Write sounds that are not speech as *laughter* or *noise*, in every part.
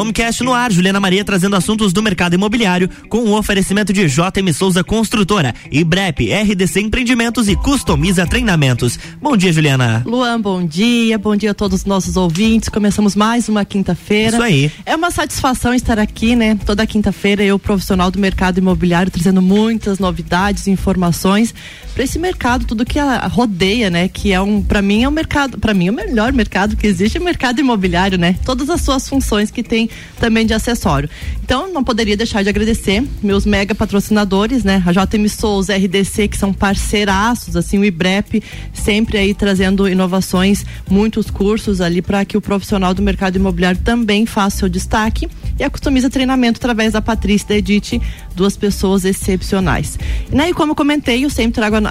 Homecast no ar, Juliana Maria trazendo assuntos do mercado imobiliário com o um oferecimento de JM Souza Construtora, IBREP, RDC Empreendimentos e Customiza Treinamentos. Bom dia, Juliana. Luan, bom dia. Bom dia a todos os nossos ouvintes. Começamos mais uma quinta-feira. Isso aí. É uma satisfação estar aqui, né? Toda quinta-feira eu, profissional do mercado imobiliário, trazendo muitas novidades e informações para esse mercado, tudo que a, rodeia, né? Que é um, para mim é um mercado, para mim é o melhor mercado que existe é o mercado imobiliário, né? Todas as suas funções que tem também de acessório. Então, não poderia deixar de agradecer meus mega patrocinadores, né? A JM Souza, RDC, que são parceiraços, assim, o IBREP, sempre aí trazendo inovações, muitos cursos ali para que o profissional do mercado imobiliário também faça seu destaque e a Customiza Treinamento através da Patrícia e da Edith, duas pessoas excepcionais. Né? E como eu comentei, eu sempre trago a,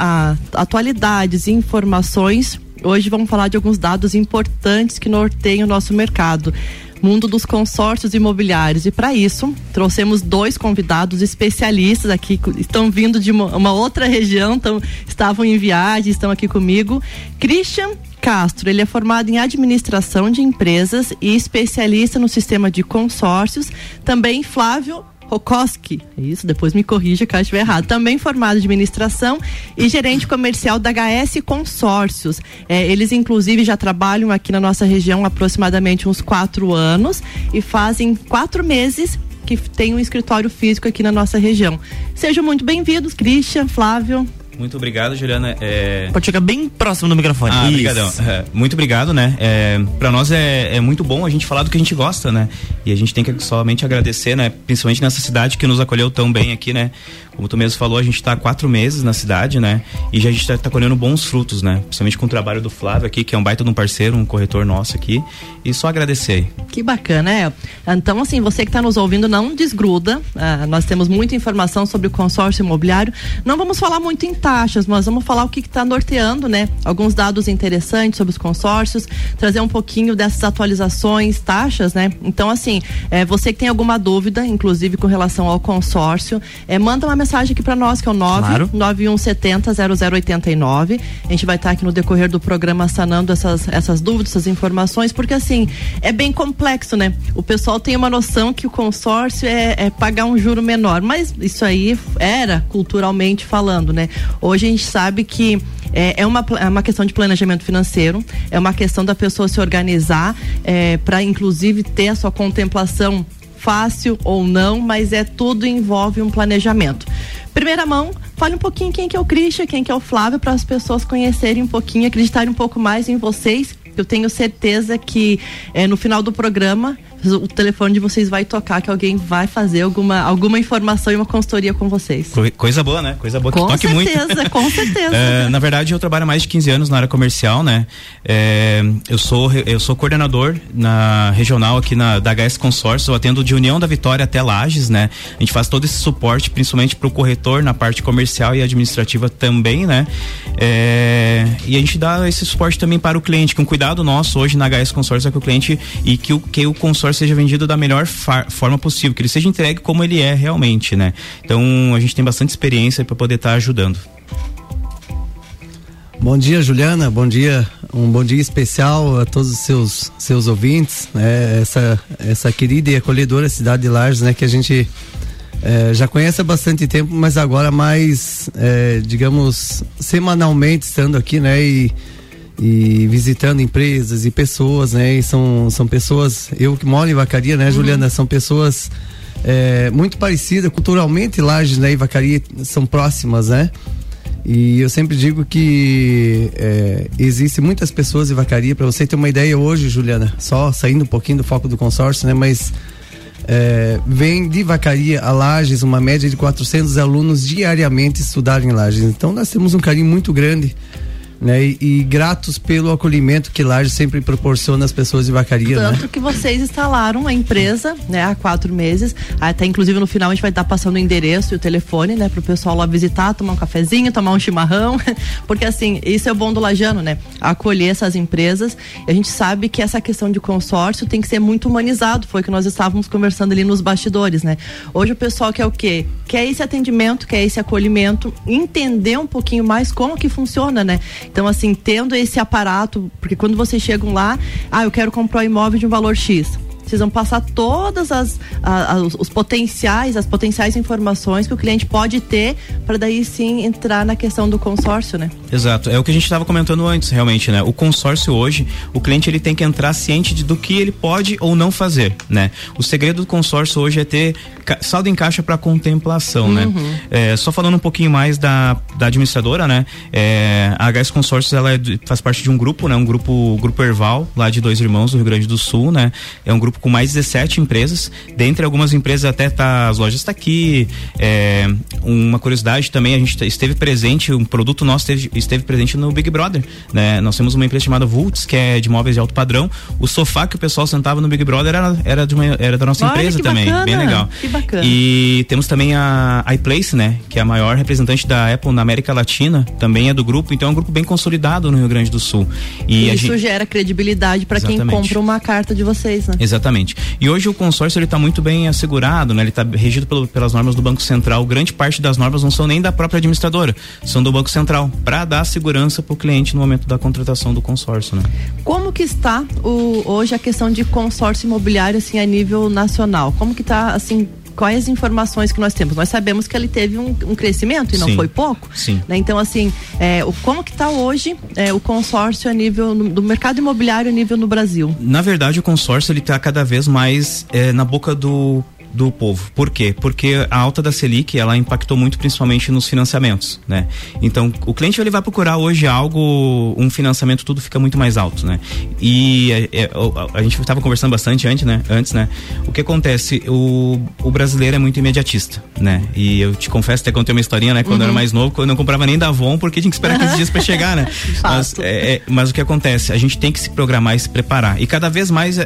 atualidades e informações. Hoje vamos falar de alguns dados importantes que norteiam o nosso mercado mundo dos consórcios imobiliários. E para isso, trouxemos dois convidados especialistas aqui, estão vindo de uma, uma outra região, tão, estavam em viagem, estão aqui comigo. Christian Castro, ele é formado em administração de empresas e especialista no sistema de consórcios. Também Flávio Rokoski, é isso, depois me corrija caso estiver errado. Também formado em administração e gerente comercial da HS Consórcios. É, eles, inclusive, já trabalham aqui na nossa região aproximadamente uns quatro anos e fazem quatro meses que tem um escritório físico aqui na nossa região. Sejam muito bem-vindos, Christian, Flávio. Muito obrigado, Juliana. É... Pode chegar bem próximo do microfone. Ah, obrigadão. É, muito obrigado, né? É, para nós é, é muito bom a gente falar do que a gente gosta, né? E a gente tem que somente agradecer, né? Principalmente nessa cidade que nos acolheu tão bem aqui, né? Como tu mesmo falou, a gente está quatro meses na cidade, né? E já a gente está tá colhendo bons frutos, né? Principalmente com o trabalho do Flávio aqui, que é um baita de um parceiro, um corretor nosso aqui. E só agradecer. Que bacana, é. Então, assim, você que está nos ouvindo, não desgruda. Ah, nós temos muita informação sobre o consórcio imobiliário. Não vamos falar muito em taxas, mas vamos falar o que está norteando, né? Alguns dados interessantes sobre os consórcios, trazer um pouquinho dessas atualizações, taxas, né? Então, assim, é, você que tem alguma dúvida, inclusive com relação ao consórcio, é, manda uma mensagem mensagem aqui para nós, que é o 991700089. A gente vai estar tá aqui no decorrer do programa sanando essas, essas dúvidas, essas informações, porque assim, é bem complexo, né? O pessoal tem uma noção que o consórcio é, é pagar um juro menor, mas isso aí era culturalmente falando, né? Hoje a gente sabe que é, é, uma, é uma questão de planejamento financeiro, é uma questão da pessoa se organizar é, para, inclusive, ter a sua contemplação fácil ou não, mas é tudo envolve um planejamento. Primeira mão, fale um pouquinho quem que é o Christian, quem que é o Flávio, para as pessoas conhecerem um pouquinho, acreditarem um pouco mais em vocês. Eu tenho certeza que é, no final do programa o telefone de vocês vai tocar que alguém vai fazer alguma, alguma informação e uma consultoria com vocês. Coisa boa, né? Coisa boa que com toque certeza, muito. Com *laughs* certeza, é, na verdade, eu trabalho há mais de 15 anos na área comercial, né? É, eu sou eu sou coordenador na regional aqui na da HS Consórcio, eu atendo de União da Vitória até Lages, né? A gente faz todo esse suporte, principalmente para o corretor na parte comercial e administrativa também, né? É, e a gente dá esse suporte também para o cliente, com cuidado nosso hoje na HS Consórcio é que o cliente e que o que o consórcio seja vendido da melhor forma possível, que ele seja entregue como ele é realmente, né? Então a gente tem bastante experiência para poder estar tá ajudando. Bom dia, Juliana. Bom dia, um bom dia especial a todos os seus seus ouvintes. Né? Essa essa querida e acolhedora cidade de Lages, né? Que a gente é, já conhece há bastante tempo, mas agora mais, é, digamos, semanalmente estando aqui, né? E e visitando empresas e pessoas, né? E são, são pessoas, eu que moro em Vacaria, né, uhum. Juliana? São pessoas é, muito parecidas, culturalmente Lages né, e Vacaria são próximas, né? E eu sempre digo que é, existe muitas pessoas em Vacaria, para você ter uma ideia hoje, Juliana, só saindo um pouquinho do foco do consórcio, né? Mas é, vem de Vacaria a Lages uma média de 400 alunos diariamente estudarem em Lages. Então nós temos um carinho muito grande né? E, e, gratos pelo acolhimento que Laje sempre proporciona às pessoas de vacaria. Tanto né? que vocês instalaram a empresa, né, há quatro meses. Até inclusive no final a gente vai estar passando o endereço e o telefone, né, para o pessoal lá visitar, tomar um cafezinho, tomar um chimarrão, *laughs* porque assim isso é o bom do lajano, né? Acolher essas empresas. E a gente sabe que essa questão de consórcio tem que ser muito humanizado. Foi que nós estávamos conversando ali nos bastidores, né? Hoje o pessoal quer o quê? Quer esse atendimento, quer esse acolhimento, entender um pouquinho mais como que funciona, né? Então, assim, tendo esse aparato, porque quando vocês chegam lá, ah, eu quero comprar um imóvel de um valor X vocês vão passar todas as os potenciais, as potenciais informações que o cliente pode ter para daí sim entrar na questão do consórcio, né? Exato, é o que a gente estava comentando antes, realmente, né? O consórcio hoje, o cliente ele tem que entrar ciente de, do que ele pode ou não fazer, né? O segredo do consórcio hoje é ter saldo em caixa para contemplação, né? uhum. né? É, só falando um pouquinho mais da, da administradora, né? É, a HS Consórcios ela é, faz parte de um grupo, né? Um grupo grupo Erval lá de dois irmãos do Rio Grande do Sul, né? É um grupo com mais de 17 empresas. Dentre algumas empresas até tá as lojas está aqui. É, uma curiosidade também a gente esteve presente, um produto nosso esteve, esteve presente no Big Brother, né? Nós temos uma empresa chamada Vults que é de móveis de alto padrão. O sofá que o pessoal sentava no Big Brother era era de uma, era da nossa Olha, empresa também, bacana, bem legal. Que bacana. E temos também a iPlace, né? Que é a maior representante da Apple na América Latina, também é do grupo, então é um grupo bem consolidado no Rio Grande do Sul. E isso gente... gera credibilidade para quem compra uma carta de vocês, né? Exatamente. E hoje o consórcio ele está muito bem assegurado, né? Ele está regido pelo, pelas normas do Banco Central. Grande parte das normas não são nem da própria administradora, são do Banco Central, para dar segurança para o cliente no momento da contratação do consórcio, né? Como que está o, hoje a questão de consórcio imobiliário assim a nível nacional? Como que está assim quais as informações que nós temos? Nós sabemos que ele teve um, um crescimento e não Sim. foi pouco. Sim. Né? Então, assim, é, o, como que está hoje é, o consórcio a nível no, do mercado imobiliário a nível no Brasil? Na verdade, o consórcio ele está cada vez mais é, na boca do do povo. Por quê? Porque a alta da Selic, ela impactou muito principalmente nos financiamentos, né? Então, o cliente ele vai procurar hoje algo, um financiamento, tudo fica muito mais alto, né? E é, é, a, a, gente estava conversando bastante antes, né? Antes, né? O que acontece? O, o brasileiro é muito imediatista, né? E eu te confesso, até contei uma historinha, né? Quando uhum. eu era uhum. mais novo, eu não comprava nem da Avon, porque tinha que esperar 15 dias para chegar, né? *laughs* mas, é, é, mas o que acontece? A gente tem que se programar e se preparar. E cada vez mais uh,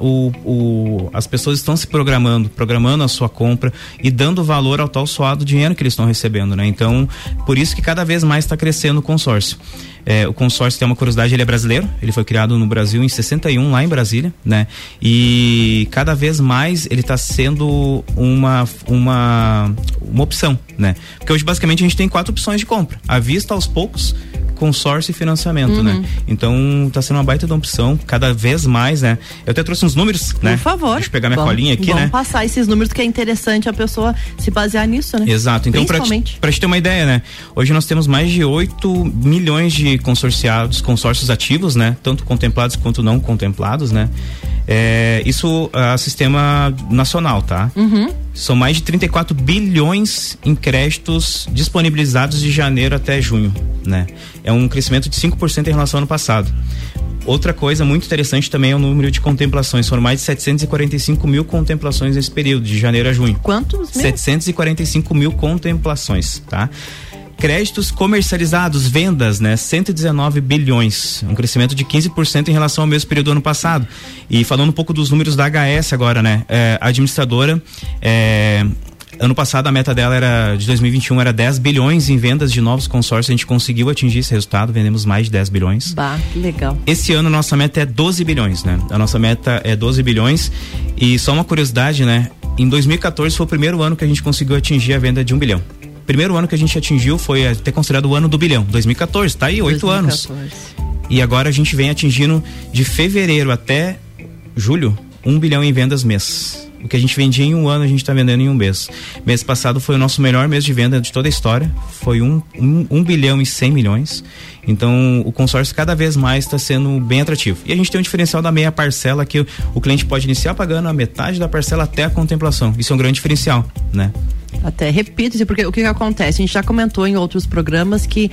o, o, as pessoas estão se programando programando a sua compra e dando valor ao tal suado dinheiro que eles estão recebendo, né? Então, por isso que cada vez mais está crescendo o consórcio. É, o consórcio tem uma curiosidade, ele é brasileiro, ele foi criado no Brasil em 61, lá em Brasília, né? E cada vez mais ele está sendo uma, uma, uma opção, né? Porque hoje basicamente a gente tem quatro opções de compra. À vista, aos poucos, consórcio e financiamento, né? uhum. né? Então tá sendo uma baita de opção, cada vez mais, né? Eu até trouxe uns números, Por né? Por favor. Deixa eu pegar minha vamos, colinha aqui, vamos né? passar esses números que é interessante a pessoa se basear nisso, né? Exato. Então, pra pra te ter uma ideia, né? Hoje nós temos mais de 8 milhões de consorciados, consórcios ativos, né? Tanto contemplados quanto não contemplados, né? É, isso é sistema nacional, tá? Uhum. São mais de 34 bilhões em créditos disponibilizados de janeiro até junho, né? É um crescimento de 5% em relação ao ano passado. Outra coisa muito interessante também é o número de contemplações. Foram mais de 745 mil contemplações nesse período, de janeiro a junho. Quantos mil? 745 mil contemplações, tá? Créditos comercializados, vendas, né? 119 bilhões, um crescimento de 15% em relação ao mesmo período do ano passado. E falando um pouco dos números da HS agora, né? É, a administradora é, ano passado a meta dela era de 2021 era 10 bilhões em vendas de novos consórcios, a gente conseguiu atingir esse resultado, vendemos mais de 10 bilhões. Bah, legal. Esse ano nossa meta é 12 bilhões, né? A nossa meta é 12 bilhões e só uma curiosidade, né? Em 2014 foi o primeiro ano que a gente conseguiu atingir a venda de um bilhão primeiro ano que a gente atingiu foi até considerado o ano do bilhão, 2014, tá aí, oito anos. E agora a gente vem atingindo de fevereiro até julho, um bilhão em vendas mês. O que a gente vendia em um ano, a gente está vendendo em um mês. Mês passado foi o nosso melhor mês de venda de toda a história. Foi um, um, um bilhão e cem milhões. Então, o consórcio cada vez mais está sendo bem atrativo. E a gente tem um diferencial da meia parcela que o, o cliente pode iniciar pagando a metade da parcela até a contemplação. Isso é um grande diferencial, né? Até repito, porque o que, que, acontece? A gente já comentou em outros programas que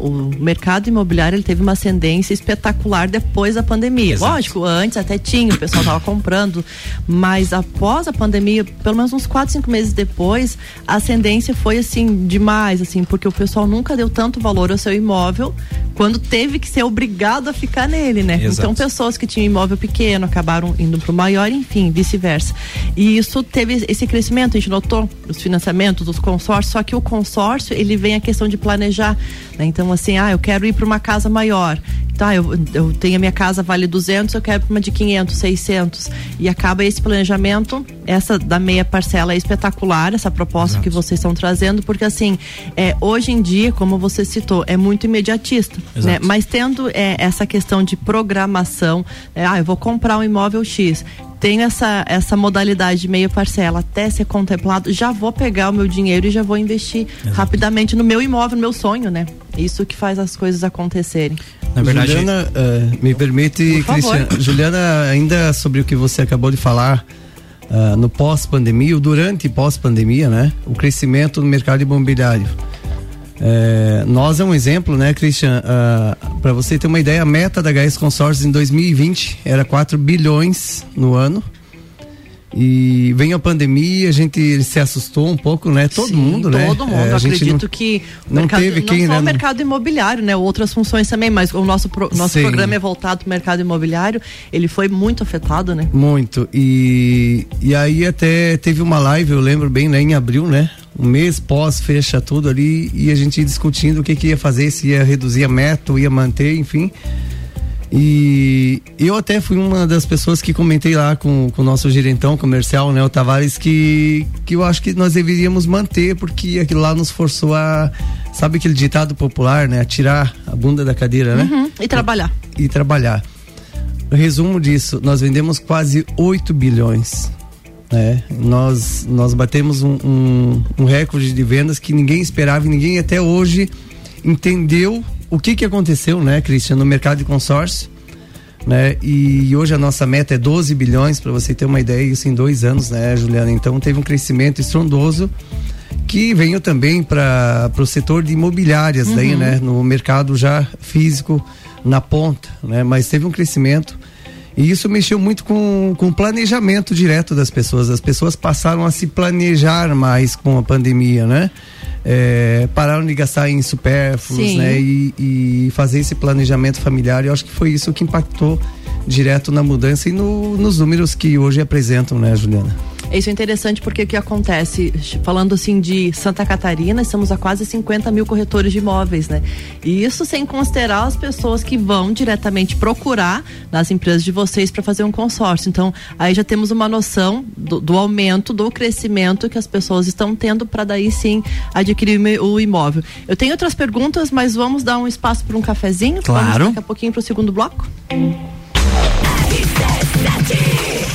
uh, o mercado imobiliário ele teve uma ascendência espetacular depois da pandemia. Exato. Lógico, antes até tinha, o pessoal estava comprando, mas após a pandemia, pelo menos uns 4, 5 meses depois, a ascendência foi assim, demais, assim, porque o pessoal nunca deu tanto valor ao seu imóvel quando teve que ser obrigado a ficar nele, né? Exato. Então, pessoas que tinham imóvel pequeno acabaram indo para o maior, enfim, vice-versa. E isso teve esse crescimento, a gente notou os financiamentos, os consórcios, só que o consórcio, ele vem a questão de planejar, né? Então, assim, ah, eu quero ir para uma casa maior tá, eu, eu tenho a minha casa vale 200, eu quero uma de 500, 600 e acaba esse planejamento, essa da meia parcela é espetacular, essa proposta Exato. que vocês estão trazendo, porque assim, é, hoje em dia, como você citou, é muito imediatista, né? Mas tendo é, essa questão de programação, é, ah, eu vou comprar um imóvel X, tenho essa, essa modalidade de meia parcela até ser contemplado, já vou pegar o meu dinheiro e já vou investir Exato. rapidamente no meu imóvel, no meu sonho, né? Isso que faz as coisas acontecerem. Na verdade, Juliana, uh, me permite, Cristian, Juliana, ainda sobre o que você acabou de falar, uh, no pós-pandemia, ou durante pós-pandemia, né? O crescimento no mercado imobiliário. É, nós é um exemplo, né, Christian? Uh, ah, Para você ter uma ideia, a meta da HS Consórcios em 2020 era 4 bilhões no ano. E vem a pandemia, a gente se assustou um pouco, né? Todo Sim, mundo, né? Todo mundo. É, acredito não, que não mercado, teve quem, não só né? o mercado imobiliário, né? Outras funções também, mas o nosso pro, nosso programa é voltado para o mercado imobiliário. Ele foi muito afetado, né? Muito. E e aí até teve uma live, eu lembro bem, né? Em abril, né? Um mês pós fecha tudo ali e a gente discutindo o que que ia fazer, se ia reduzir a meta, ia manter, enfim. E eu até fui uma das pessoas que comentei lá com, com o nosso gerentão comercial, né, o Tavares, que, que eu acho que nós deveríamos manter, porque aquilo lá nos forçou a. Sabe aquele ditado popular, né? A tirar a bunda da cadeira, né? Uhum, e trabalhar. E, e trabalhar. Resumo disso, nós vendemos quase 8 bilhões. Né? Nós, nós batemos um, um, um recorde de vendas que ninguém esperava e ninguém até hoje entendeu o que que aconteceu, né, Cristian, no mercado de consórcio, né? E hoje a nossa meta é 12 bilhões, para você ter uma ideia, isso em dois anos, né, Juliana? Então teve um crescimento estrondoso que veio também para o setor de imobiliárias, uhum. daí, né, no mercado já físico na ponta, né? Mas teve um crescimento e isso mexeu muito com, com o planejamento direto das pessoas. As pessoas passaram a se planejar mais com a pandemia, né? É, pararam de gastar em supérfluos, Sim. né? E, e, fazer esse planejamento familiar. Eu acho que foi isso que impactou direto na mudança e no, nos números que hoje apresentam, né, Juliana? Isso é interessante porque o que acontece, falando assim de Santa Catarina, estamos a quase 50 mil corretores de imóveis, né? E isso sem considerar as pessoas que vão diretamente procurar nas empresas de vocês para fazer um consórcio. Então, aí já temos uma noção do, do aumento, do crescimento que as pessoas estão tendo para daí sim adquirir o imóvel. Eu tenho outras perguntas, mas vamos dar um espaço para um cafezinho? Claro. Vamos daqui a pouquinho para o segundo bloco?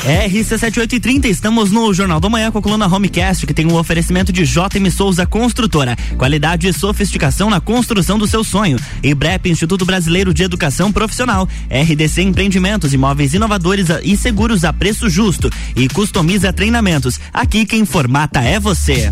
RC7830, estamos no Jornal da Manhã com a coluna Homecast, que tem um oferecimento de JM Souza Construtora. Qualidade e sofisticação na construção do seu sonho. IBREP, Instituto Brasileiro de Educação Profissional. RDC Empreendimentos, imóveis inovadores e seguros a preço justo. E customiza treinamentos. Aqui quem formata é você.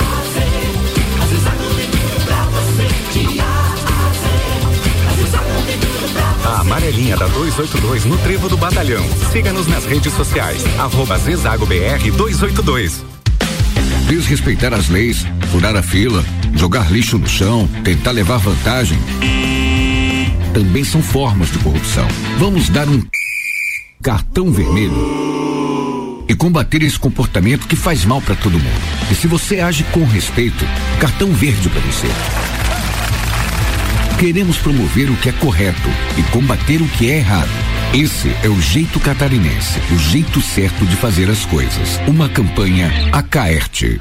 A amarelinha da 282 no Trevo do Batalhão. Siga-nos nas redes sociais. Arroba Zezago BR 282. Desrespeitar as leis, furar a fila, jogar lixo no chão, tentar levar vantagem. Também são formas de corrupção. Vamos dar um cartão vermelho e combater esse comportamento que faz mal para todo mundo. E se você age com respeito, cartão verde para você. Queremos promover o que é correto e combater o que é errado. Esse é o jeito catarinense, o jeito certo de fazer as coisas. Uma campanha Acaerte.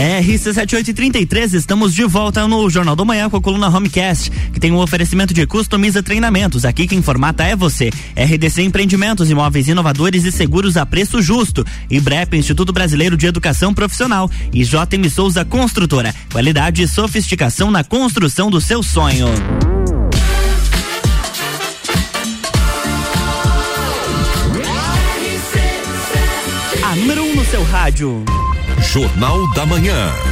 RC7833, estamos de volta no Jornal do Manhã com a coluna Homecast, que tem um oferecimento de customiza treinamentos. Aqui quem formata é você. RDC Empreendimentos, imóveis inovadores e seguros a preço justo. IBREP, Instituto Brasileiro de Educação Profissional. E JM Souza Construtora. Qualidade e sofisticação na construção do seu sonho. A número 1 um no seu rádio. Jornal da Manhã.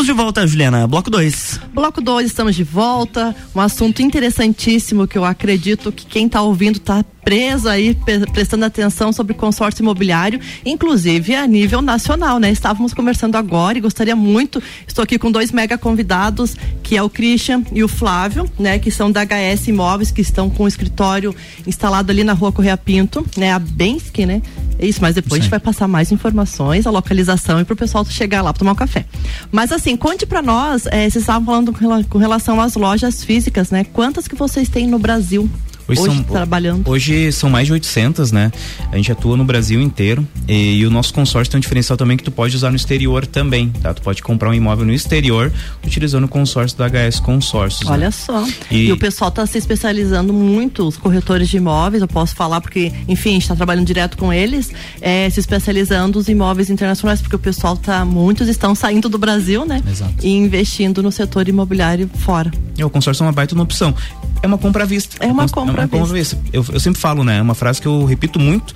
Estamos de volta, Juliana. Bloco 2. Bloco 2, estamos de volta. Um assunto interessantíssimo que eu acredito que quem está ouvindo está preso aí, prestando atenção sobre consórcio imobiliário, inclusive a nível nacional, né? Estávamos conversando agora e gostaria muito, estou aqui com dois mega convidados, que é o Christian e o Flávio, né? Que são da HS Imóveis, que estão com o escritório instalado ali na rua Correia Pinto, né? A Bensky, né? É isso, mas depois Sim. a gente vai passar mais informações, a localização e para o pessoal chegar lá para tomar um café. Mas assim, conte para nós, eh, vocês estavam falando com relação às lojas físicas, né? Quantas que vocês têm no Brasil? Hoje, hoje são, trabalhando? Hoje são mais de 800, né? A gente atua no Brasil inteiro e, e, o nosso consórcio tem um diferencial também que tu pode usar no exterior também, tá? Tu pode comprar um imóvel no exterior utilizando o consórcio da HS Consórcios. Olha né? só. E, e o pessoal está se especializando muito, os corretores de imóveis, eu posso falar porque, enfim, a gente está trabalhando direto com eles, é, se especializando os imóveis internacionais, porque o pessoal tá, muitos estão saindo do Brasil, né? Exato. E investindo no setor imobiliário fora. E o consórcio é uma baita opção. É uma compra à vista. É uma compra eu, eu sempre falo, né? É uma frase que eu repito muito.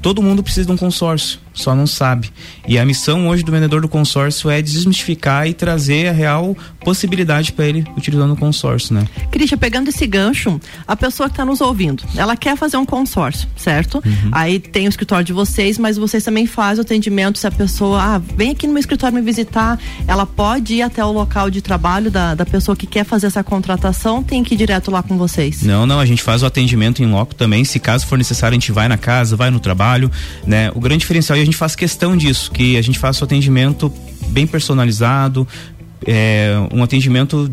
Todo mundo precisa de um consórcio, só não sabe. E a missão hoje do vendedor do consórcio é desmistificar e trazer a real possibilidade para ele utilizando o consórcio, né? Cristian, pegando esse gancho, a pessoa que está nos ouvindo, ela quer fazer um consórcio, certo? Uhum. Aí tem o escritório de vocês, mas vocês também fazem o atendimento se a pessoa, ah, vem aqui no meu escritório me visitar, ela pode ir até o local de trabalho da, da pessoa que quer fazer essa contratação, tem que ir direto lá com vocês? Não, não, a gente faz o atendimento em loco também, se caso for necessário a gente vai na casa, vai no trabalho, né? O grande diferencial, a gente faz questão disso, que a gente faça o atendimento bem personalizado, é, um atendimento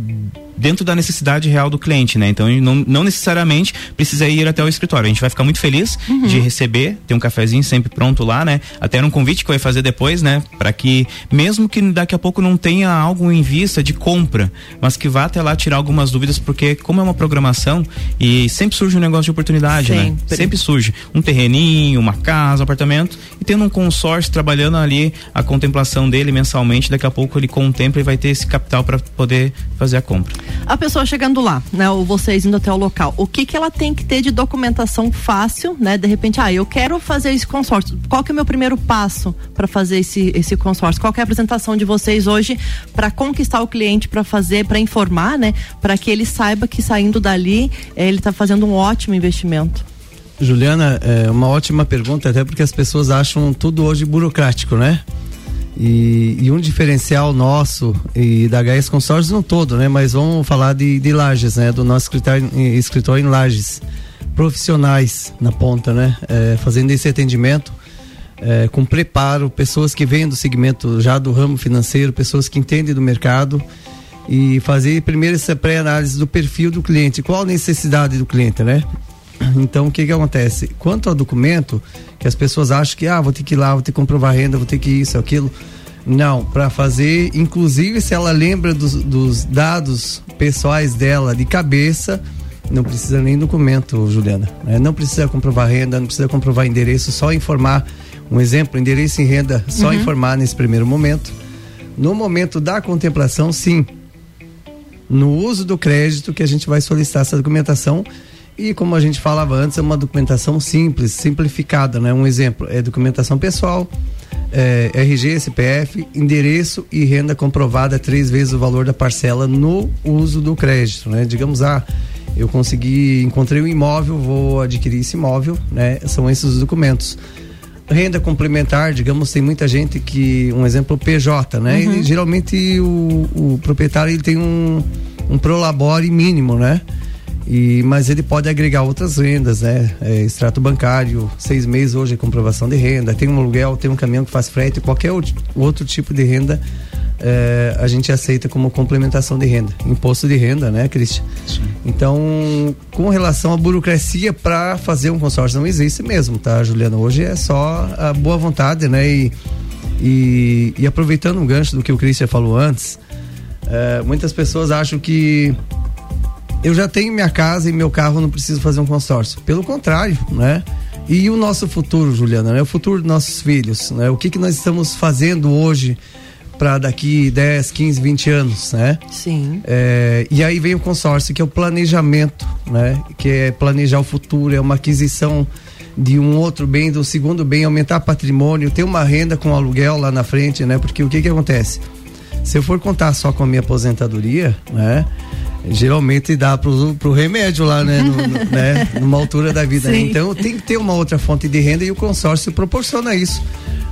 dentro da necessidade real do cliente, né? Então não, não necessariamente precisa ir até o escritório. A gente vai ficar muito feliz uhum. de receber, ter um cafezinho sempre pronto lá, né? Até um convite que eu ia fazer depois, né? Para que mesmo que daqui a pouco não tenha algo em vista de compra, mas que vá até lá tirar algumas dúvidas, porque como é uma programação e sempre surge um negócio de oportunidade, né? sempre. né? Sempre surge um terreninho, uma casa, um apartamento e tendo um consórcio trabalhando ali a contemplação dele mensalmente, daqui a pouco ele contempla e vai ter esse capital para poder fazer a compra. A pessoa chegando lá, né, ou vocês indo até o local, o que que ela tem que ter de documentação fácil, né? De repente, ah, eu quero fazer esse consórcio. Qual que é o meu primeiro passo para fazer esse esse consórcio? Qual que é a apresentação de vocês hoje para conquistar o cliente, para fazer, para informar, né, para que ele saiba que saindo dali, eh, ele está fazendo um ótimo investimento? Juliana, é uma ótima pergunta, até porque as pessoas acham tudo hoje burocrático, né? E, e, um diferencial nosso e da HS Consórcios no todo, né? Mas vamos falar de, de Lages, né? Do nosso escritório, escritório em Lages. Profissionais na ponta, né? É, fazendo esse atendimento é, com preparo, pessoas que vêm do segmento já do ramo financeiro, pessoas que entendem do mercado e fazer primeiro essa pré-análise do perfil do cliente, qual a necessidade do cliente, né? *clears throat* Então, o que que acontece? Quanto ao documento, que as pessoas acham que, ah, vou ter que ir lá, vou ter que comprovar renda, vou ter que isso, aquilo. Não, para fazer, inclusive se ela lembra dos, dos, dados pessoais dela de cabeça, não precisa nem documento, Juliana. Né? Não precisa comprovar renda, não precisa comprovar endereço, só informar. Um exemplo, endereço e renda, só uhum. informar nesse primeiro momento. No momento da contemplação, sim. No uso do crédito que a gente vai solicitar essa documentação e como a gente falava antes, é uma documentação simples, simplificada, né? Um exemplo é documentação pessoal, é, RG, CPF, endereço e renda comprovada três vezes o valor da parcela no uso do crédito, né? Digamos, ah, eu consegui, encontrei um imóvel, vou adquirir esse imóvel, né? São esses os documentos. Renda complementar, digamos, tem muita gente que, um exemplo, PJ, né? Uhum. geralmente o, o, proprietário ele tem um, um prolabore mínimo, né? E, mas ele pode agregar outras rendas, né? É, extrato bancário, seis meses hoje é comprovação de renda, tem um aluguel, tem um caminhão que faz frete, qualquer outro tipo de renda é, a gente aceita como complementação de renda, imposto de renda, né, Cristian? Então, com relação à burocracia para fazer um consórcio, não existe mesmo, tá, Juliana? Hoje é só a boa vontade, né? E, e, e aproveitando um gancho do que o Cristian falou antes, é, muitas pessoas acham que eu já tenho minha casa e meu carro, não preciso fazer um consórcio. Pelo contrário, né? E o nosso futuro, Juliana, né? O futuro dos nossos filhos, né? O que que nós estamos fazendo hoje para daqui 10, 15, 20 anos, né? Sim. É, e aí vem o consórcio, que é o planejamento, né? Que é planejar o futuro, é uma aquisição de um outro bem, do segundo bem, aumentar patrimônio, ter uma renda com aluguel lá na frente, né? Porque o que que acontece? Se eu for contar só com a minha aposentadoria, né? Geralmente dá pro, pro remédio lá, né? No, no, né? Numa altura da vida. Né? Então tem que ter uma outra fonte de renda e o consórcio proporciona isso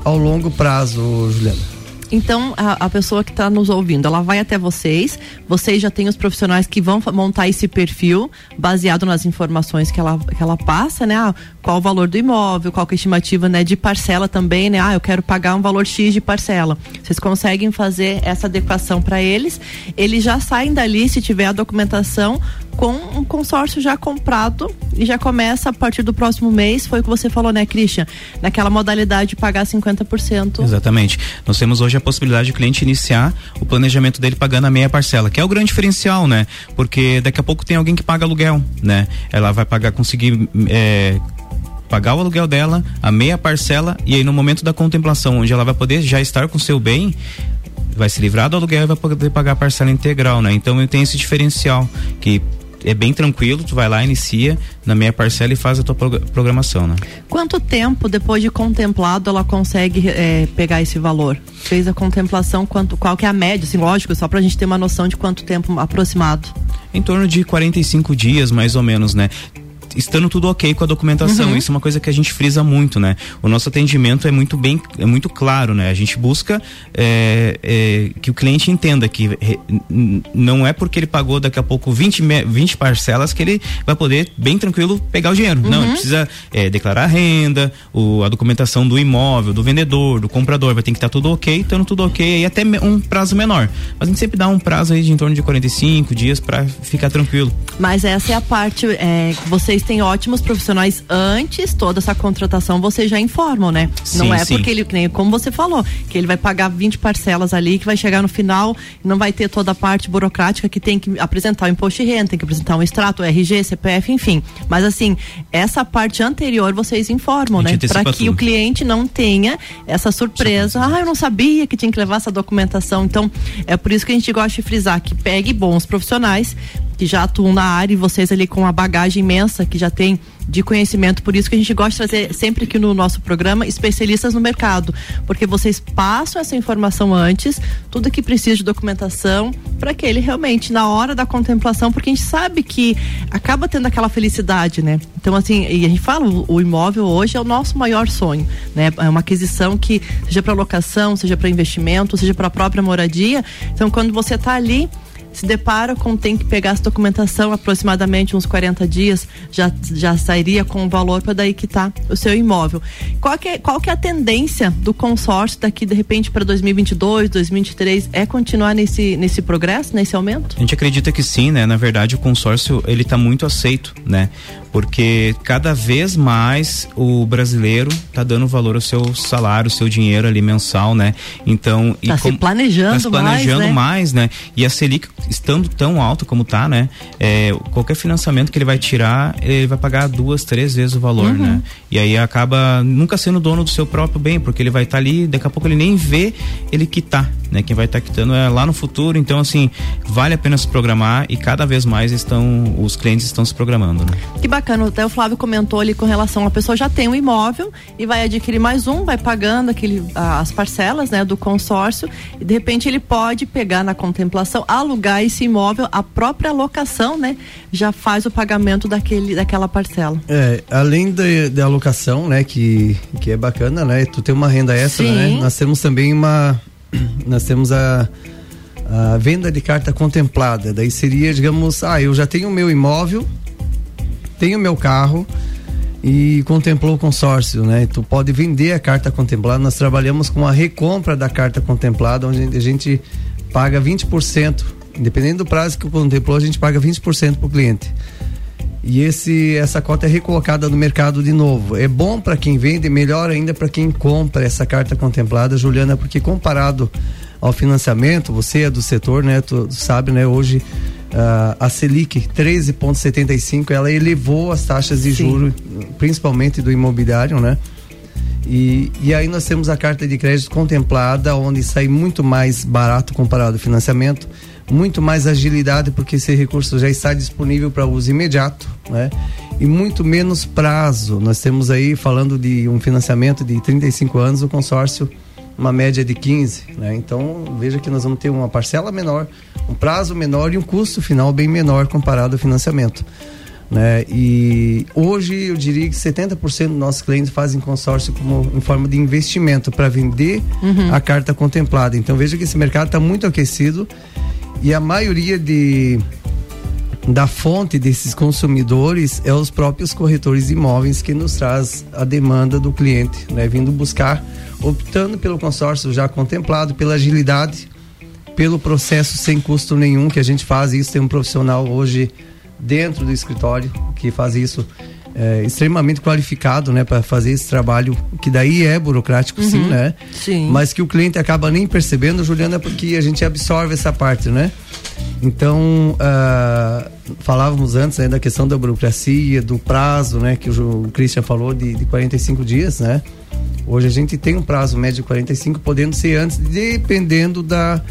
ao longo prazo, Juliana. Então, a, a pessoa que está nos ouvindo, ela vai até vocês, vocês já têm os profissionais que vão montar esse perfil baseado nas informações que ela, que ela passa, né? Ah, qual o valor do imóvel, qual é a estimativa né, de parcela também, né? Ah, eu quero pagar um valor X de parcela. Vocês conseguem fazer essa adequação para eles, eles já saem dali, se tiver a documentação, com um consórcio já comprado e já começa a partir do próximo mês, foi o que você falou, né, Christian? Naquela modalidade de pagar 50%. Exatamente. Nós temos hoje a possibilidade do cliente iniciar o planejamento dele pagando a meia parcela, que é o grande diferencial, né? Porque daqui a pouco tem alguém que paga aluguel, né? Ela vai pagar, conseguir é, pagar o aluguel dela, a meia parcela, e aí no momento da contemplação, onde ela vai poder já estar com seu bem, vai se livrar do aluguel e vai poder pagar a parcela integral, né? Então tenho esse diferencial que é bem tranquilo, tu vai lá, inicia na meia parcela e faz a tua programação, né? Quanto tempo depois de contemplado ela consegue é, pegar esse valor? Fez a contemplação, quanto, qual que é a média, assim, lógico, só pra gente ter uma noção de quanto tempo aproximado? Em torno de 45 dias, mais ou menos, né? Estando tudo ok com a documentação. Uhum. Isso é uma coisa que a gente frisa muito, né? O nosso atendimento é muito bem, é muito claro, né? A gente busca é, é, que o cliente entenda que não é porque ele pagou daqui a pouco 20, 20 parcelas que ele vai poder bem tranquilo pegar o dinheiro. Uhum. Não, ele precisa é, declarar a renda, o, a documentação do imóvel, do vendedor, do comprador, vai ter que estar tá tudo ok, estando tudo ok, e até um prazo menor. Mas a gente sempre dá um prazo aí de em torno de 45 dias para ficar tranquilo. Mas essa é a parte é, que vocês têm ótimos profissionais antes toda essa contratação, vocês já informam, né? Sim, não é sim. porque ele, como você falou, que ele vai pagar 20 parcelas ali, que vai chegar no final não vai ter toda a parte burocrática que tem que apresentar o imposto de renda, tem que apresentar um extrato, RG, CPF, enfim. Mas assim, essa parte anterior vocês informam, né? Para que tudo. o cliente não tenha essa surpresa. Ah, eu não sabia que tinha que levar essa documentação. Então, é por isso que a gente gosta de frisar que pegue bons profissionais que já atuam na área e vocês ali com uma bagagem imensa que já tem de conhecimento. Por isso que a gente gosta de trazer sempre aqui no nosso programa especialistas no mercado, porque vocês passam essa informação antes, tudo que precisa de documentação, para que ele realmente, na hora da contemplação, porque a gente sabe que acaba tendo aquela felicidade, né? Então, assim, e a gente fala, o, imóvel hoje é o nosso maior sonho, né? É uma aquisição que, seja para locação, seja para investimento, seja para a própria moradia. Então, quando você está ali se depara com tem que pegar essa documentação aproximadamente uns 40 dias, já, já sairia com o valor para daí quitar o seu imóvel. Qual que, é, qual que é a tendência do consórcio daqui de repente para 2022, 2023 é continuar nesse nesse progresso, nesse aumento? A gente acredita que sim, né? Na verdade, o consórcio ele está muito aceito, né? Porque cada vez mais o brasileiro está dando valor ao seu salário, ao seu dinheiro ali mensal, né? Então, tá e se planejando, tá se planejando mais, né? mais, né? E a Selic estando tão alta como tá, né? É, qualquer financiamento que ele vai tirar, ele vai pagar duas, três vezes o valor, uhum. né? E aí acaba nunca sendo dono do seu próprio bem, porque ele vai estar tá ali, daqui a pouco ele nem vê ele quitar, né? Quem vai estar tá quitando é lá no futuro, então assim, vale a pena se programar e cada vez mais estão os clientes estão se programando, né? Que bacana, até o Flávio comentou ali com relação a pessoa já tem um imóvel e vai adquirir mais um, vai pagando aquele as parcelas, né, do consórcio e de repente ele pode pegar na contemplação, alugar esse imóvel, a própria locação, né, já faz o pagamento daquele daquela parcela. É, além da alocação, né, que que é bacana, né, tu tem uma renda extra, né, Sim. né? Nós temos também uma *clears throat* nós temos a a venda de carta contemplada. Daí seria, digamos, ah, eu já tenho o meu imóvel, tenho o meu carro e contemplou o consórcio, né? Tu pode vender a carta contemplada. Nós trabalhamos com a recompra da carta contemplada, onde a gente paga 20%, independente do prazo que contemplou, a gente paga 20% para o cliente. E esse, essa cota é recolocada no mercado de novo. É bom para quem vende, melhor ainda para quem compra essa carta contemplada, Juliana, porque comparado ao financiamento, você é do setor, né? Tu sabe, né? Hoje uh, a Selic 13,75 ela elevou as taxas de juros, principalmente do imobiliário, né? E, e aí nós temos a carta de crédito contemplada, onde sai muito mais barato comparado ao financiamento, muito mais agilidade, porque esse recurso já está disponível para uso imediato, né? E muito menos prazo. Nós temos aí, falando de um financiamento de 35 anos, o consórcio uma média de 15, né? Então, veja que nós vamos ter uma parcela menor, um prazo menor e um custo final bem menor comparado ao financiamento. Né? E hoje eu diria que 70% dos nossos clientes fazem consórcio como em forma de investimento para vender uhum. a carta contemplada. Então veja que esse mercado está muito aquecido e a maioria de da fonte desses consumidores é os próprios corretores de imóveis que nos traz a demanda do cliente, né? Vindo buscar, optando pelo consórcio já contemplado, pela agilidade, pelo processo sem custo nenhum que a gente faz. Isso tem um profissional hoje dentro do escritório que faz isso é, extremamente qualificado, né, para fazer esse trabalho que daí é burocrático, uhum. sim, né? Sim. Mas que o cliente acaba nem percebendo, Juliana, porque a gente absorve essa parte, né? Então, uh, falávamos antes né, da questão da burocracia, do prazo, né, que o, Christian falou de, de 45 dias, né? Hoje a gente tem um prazo médio de 45, podendo ser antes, dependendo da,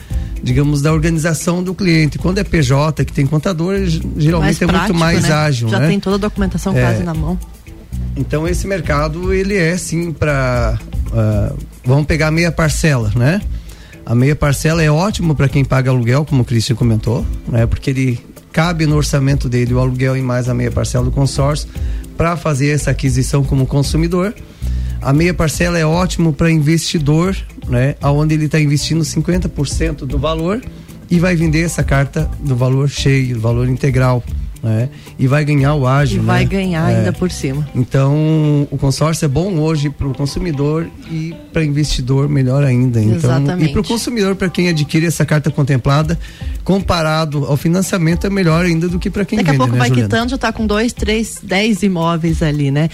digamos, da organização do cliente. Quando é PJ, que tem contador, geralmente é muito mais né? ágil. Já né? tem toda a documentação é, quase na mão. Então esse mercado ele é sim para uh, ah, vamos pegar meia parcela, né? A meia parcela é ótimo para quem paga aluguel, como o Cristian comentou, né? Porque ele cabe no orçamento dele o aluguel e mais a meia parcela do consórcio para fazer essa aquisição como consumidor. A meia parcela é ótimo para investidor, né? Aonde ele está investindo 50% do valor e vai vender essa carta do valor cheio, do valor integral né? E vai ganhar o ágil, e né? vai ganhar é. ainda por cima. Então, o consórcio é bom hoje para o consumidor e para investidor melhor ainda. Então, Exatamente. E para o consumidor, para quem adquire essa carta contemplada, comparado ao financiamento, é melhor ainda do que para quem Daqui vende, a pouco né, vai Juliana? quitando, já está com dois, três, dez imóveis ali, né?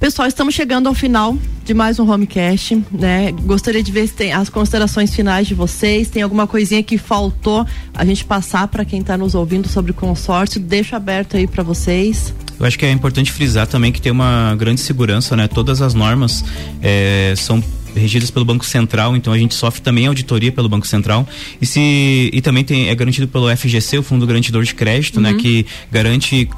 Pessoal, estamos chegando ao final de mais um Homecast, né? Gostaria de ver se tem as considerações finais de vocês, tem alguma coisinha que faltou a gente passar para quem está nos ouvindo sobre o consórcio, deixo aberto aí para vocês. Eu acho que é importante frisar também que tem uma grande segurança, né? Todas as normas é, são regidas pelo Banco Central, então a gente sofre também auditoria pelo Banco Central e se e também tem é garantido pelo FGC, o Fundo Garantidor de Crédito, né, uhum. né, que garante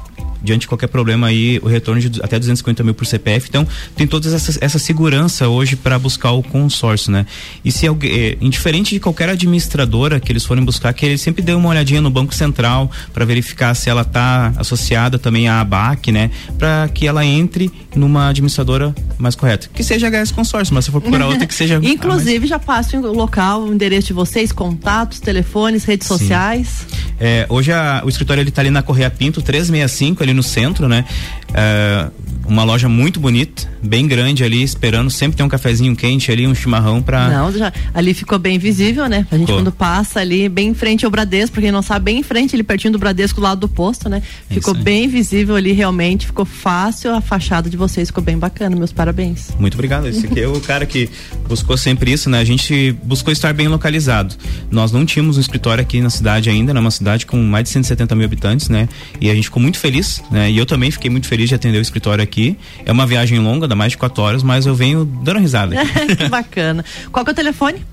diante de qualquer problema aí o retorno de até 250 mil por CPF. Então tem toda essa, essa segurança hoje para buscar o consórcio, né? E se alguém, é, indiferente de qualquer administradora que eles forem buscar, que eles sempre dê uma olhadinha no Banco Central para verificar se ela está associada também à ABAC, né? Para que ela entre numa administradora mais correta. Que seja HS Consórcio, mas se for procurar outra que seja. *laughs* Inclusive mais... já passe o local, o endereço de vocês, contatos, telefones, redes Sim. sociais. É, hoje a, o escritório ele tá ali na Correia Pinto 365, ali no centro, né? Uh, uma loja muito bonita, bem grande ali, esperando sempre ter um cafezinho quente ali, um chimarrão pra. Não, já, ali ficou bem visível, né? A gente Ficou. quando passa ali, bem em frente ao Bradesco, pra quem não sabe, bem em frente, ali pertinho do Bradesco, do lado do posto, né? Ficou Isso aí. bem visível ali, realmente, ficou fácil, a fachada de vocês ficou bem bacana, meus parabéns. Muito obrigado. Esse aqui é o cara que buscou sempre isso, né? A gente buscou estar bem localizado. Nós não tínhamos um escritório aqui na cidade ainda, numa cidade com mais de 170 mil habitantes, né? E a gente ficou muito feliz, né? E eu também fiquei muito feliz de atender o escritório aqui. É uma viagem longa, dá mais de quatro horas, mas eu venho dando risada. aqui. *laughs* que bacana. Qual que é o telefone?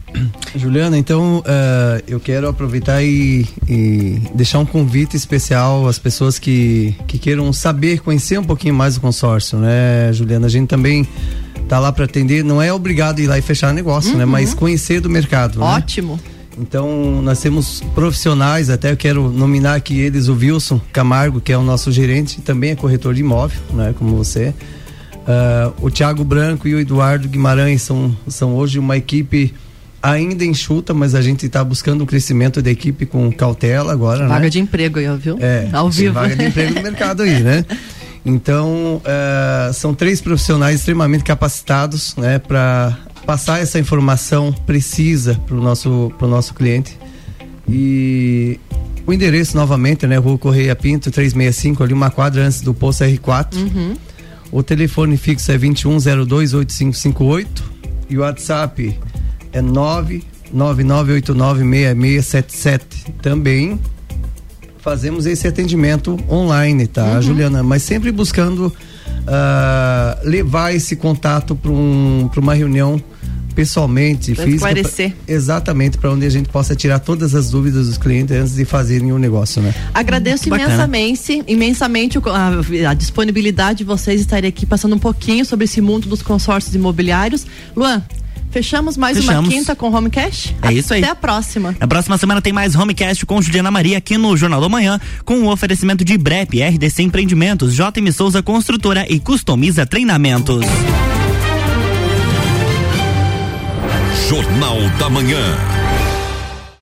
Juliana, então eh, eu quero aproveitar e, e deixar um convite especial às pessoas que, que queiram saber, conhecer um pouquinho mais o consórcio, né, Juliana? A gente também tá lá para atender, não é obrigado a ir lá e fechar negócio, né? Mas conhecer do mercado. né? Então, nós temos profissionais, até eu quero nominar aqui eles, o Wilson Camargo, que é o nosso gerente, também é corretor de imóvel, né, como você. Ah, o Thiago Branco e o Eduardo Guimarães são, são hoje uma equipe ainda enxuta, mas a gente está buscando o crescimento da equipe com cautela agora, Vaga né? de emprego aí, viu? É, Ao vivo. vaga de emprego no mercado aí, né? *laughs* Então, eh, são três profissionais extremamente capacitados, né, para passar essa informação precisa para o nosso, pro nosso cliente. E o endereço novamente, né, Rua Correia Pinto, 365, ali uma quadra antes do posto R4. Uhum. O telefone fixo é 21028558 e o WhatsApp é 999896677. Também fazemos esse atendimento online, tá, Uhum. Juliana? Mas sempre buscando ah, levar esse contato para um, uma reunião pessoalmente, Pra física. esclarecer. pra- exatamente, para onde a gente possa tirar todas as dúvidas dos clientes antes de fazerem o negócio, né? Agradeço Bacana. imensamente, imensamente a, a disponibilidade de vocês estarem aqui passando um pouquinho sobre esse mundo dos consórcios imobiliários. Luan, fechamos mais uma Fechamos. quinta com Home Cash? É isso aí. Até a próxima. Na próxima semana tem mais Homecast com Juliana Maria aqui no Jornal da Manhã, com o oferecimento de BREP, RDC Empreendimentos, JM Souza Construtora e Customiza Treinamentos. Jornal da Manhã.